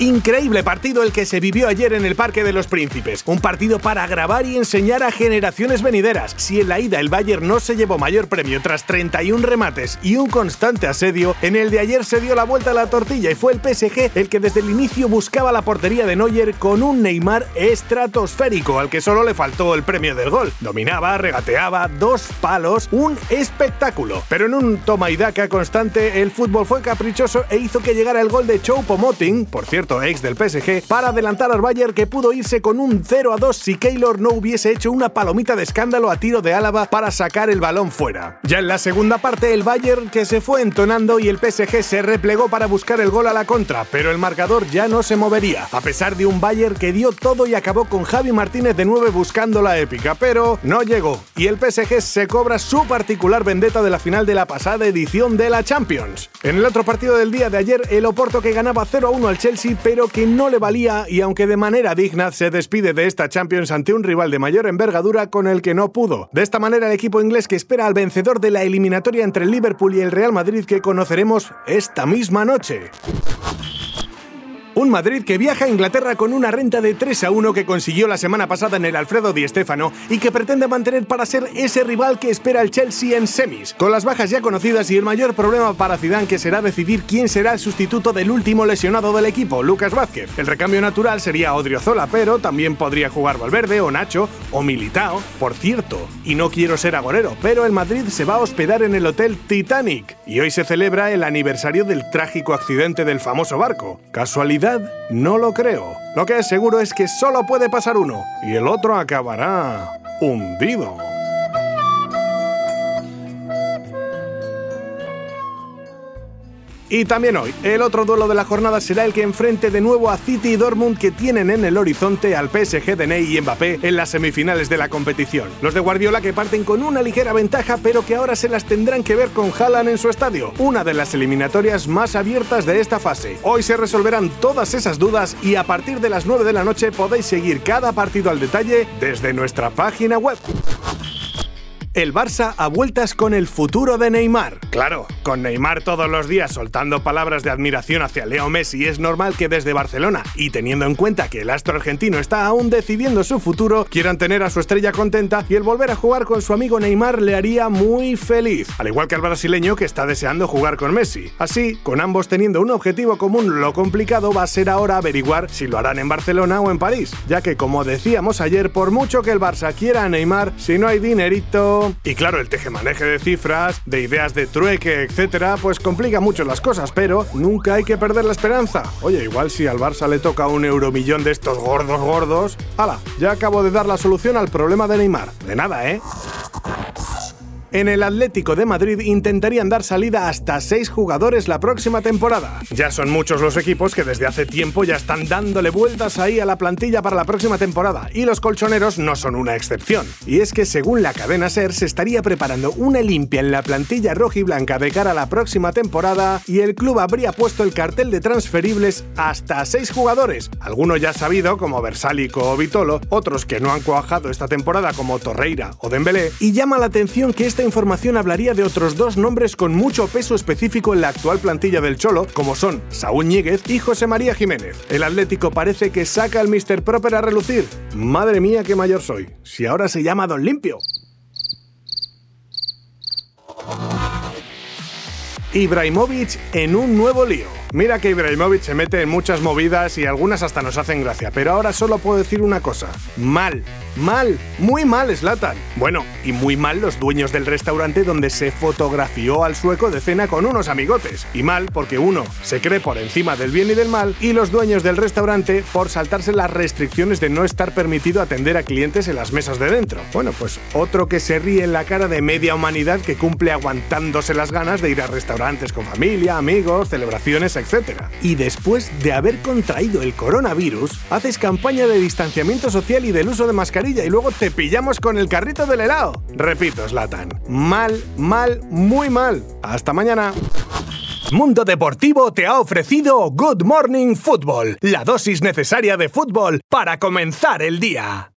Increíble partido el que se vivió ayer en el Parque de los Príncipes. Un partido para grabar y enseñar a generaciones venideras. Si en la ida el Bayern no se llevó mayor premio tras 31 remates y un constante asedio, en el de ayer se dio la vuelta a la tortilla y fue el PSG el que desde el inicio buscaba la portería de Neuer con un Neymar estratosférico al que solo le faltó el premio del gol. Dominaba, regateaba, dos palos, un espectáculo. Pero en un toma y daca constante, el fútbol fue caprichoso e hizo que llegara el gol de Choupo-Moting, por cierto ex del PSG, para adelantar al Bayern que pudo irse con un 0 a 2 si Keylor no hubiese hecho una palomita de escándalo a tiro de Álava para sacar el balón fuera. Ya en la segunda parte el Bayern que se fue entonando y el PSG se replegó para buscar el gol a la contra, pero el marcador ya no se movería, a pesar de un Bayern que dio todo y acabó con Javi Martínez de 9 buscando la épica, pero no llegó y el PSG se cobra su particular vendetta de la final de la pasada edición de la Champions. En el otro partido del día de ayer, el Oporto que ganaba 0 a 1 al Chelsea pero que no le valía y aunque de manera digna se despide de esta Champions ante un rival de mayor envergadura con el que no pudo. De esta manera el equipo inglés que espera al vencedor de la eliminatoria entre el Liverpool y el Real Madrid que conoceremos esta misma noche. Un Madrid que viaja a Inglaterra con una renta de 3 a 1 que consiguió la semana pasada en el Alfredo Di Stéfano y que pretende mantener para ser ese rival que espera el Chelsea en semis. Con las bajas ya conocidas y el mayor problema para Zidane que será decidir quién será el sustituto del último lesionado del equipo, Lucas Vázquez. El recambio natural sería Odriozola, pero también podría jugar Valverde o Nacho o Militao. Por cierto, y no quiero ser agorero, pero el Madrid se va a hospedar en el Hotel Titanic y hoy se celebra el aniversario del trágico accidente del famoso barco. ¿Casualidad? No lo creo. Lo que es seguro es que solo puede pasar uno y el otro acabará hundido. Y también hoy, el otro duelo de la jornada será el que enfrente de nuevo a City y Dortmund que tienen en el horizonte al PSG de Ney y Mbappé en las semifinales de la competición. Los de Guardiola que parten con una ligera ventaja pero que ahora se las tendrán que ver con Haaland en su estadio, una de las eliminatorias más abiertas de esta fase. Hoy se resolverán todas esas dudas y a partir de las 9 de la noche podéis seguir cada partido al detalle desde nuestra página web el Barça a vueltas con el futuro de Neymar. Claro, con Neymar todos los días soltando palabras de admiración hacia Leo Messi, es normal que desde Barcelona, y teniendo en cuenta que el astro argentino está aún decidiendo su futuro, quieran tener a su estrella contenta y el volver a jugar con su amigo Neymar le haría muy feliz, al igual que al brasileño que está deseando jugar con Messi. Así, con ambos teniendo un objetivo común, lo complicado va a ser ahora averiguar si lo harán en Barcelona o en París, ya que como decíamos ayer, por mucho que el Barça quiera a Neymar, si no hay dinerito, y claro, el tejemaneje de cifras, de ideas de trueque, etcétera, pues complica mucho las cosas, pero nunca hay que perder la esperanza. Oye, igual si al Barça le toca un euromillón de estos gordos gordos, ¡hala! Ya acabo de dar la solución al problema de Neymar. De nada, ¿eh? En el Atlético de Madrid intentarían dar salida hasta seis jugadores la próxima temporada. Ya son muchos los equipos que desde hace tiempo ya están dándole vueltas ahí a la plantilla para la próxima temporada, y los colchoneros no son una excepción. Y es que según la cadena SER se estaría preparando una limpia en la plantilla roja y blanca de cara a la próxima temporada y el club habría puesto el cartel de transferibles hasta seis jugadores, algunos ya sabido como Versálico o Vitolo, otros que no han cuajado esta temporada como Torreira o Dembélé, y llama la atención que este esta información hablaría de otros dos nombres con mucho peso específico en la actual plantilla del Cholo, como son Saúl Ñíguez y José María Jiménez. El Atlético parece que saca al Mr. Proper a relucir. Madre mía, qué mayor soy. Si ahora se llama Don Limpio. Ibrahimovic en un nuevo lío. Mira que Ibrahimovic se mete en muchas movidas y algunas hasta nos hacen gracia, pero ahora solo puedo decir una cosa. Mal, mal, muy mal Slatan. Bueno, y muy mal los dueños del restaurante donde se fotografió al sueco de cena con unos amigotes. Y mal porque uno se cree por encima del bien y del mal y los dueños del restaurante por saltarse las restricciones de no estar permitido atender a clientes en las mesas de dentro. Bueno, pues otro que se ríe en la cara de media humanidad que cumple aguantándose las ganas de ir a restaurantes con familia, amigos, celebraciones, etc. Y después de haber contraído el coronavirus, haces campaña de distanciamiento social y del uso de mascarilla y luego te pillamos con el carrito del helado. Repito, Slatan. Mal, mal, muy mal. Hasta mañana. Mundo Deportivo te ha ofrecido Good Morning Football, la dosis necesaria de fútbol para comenzar el día.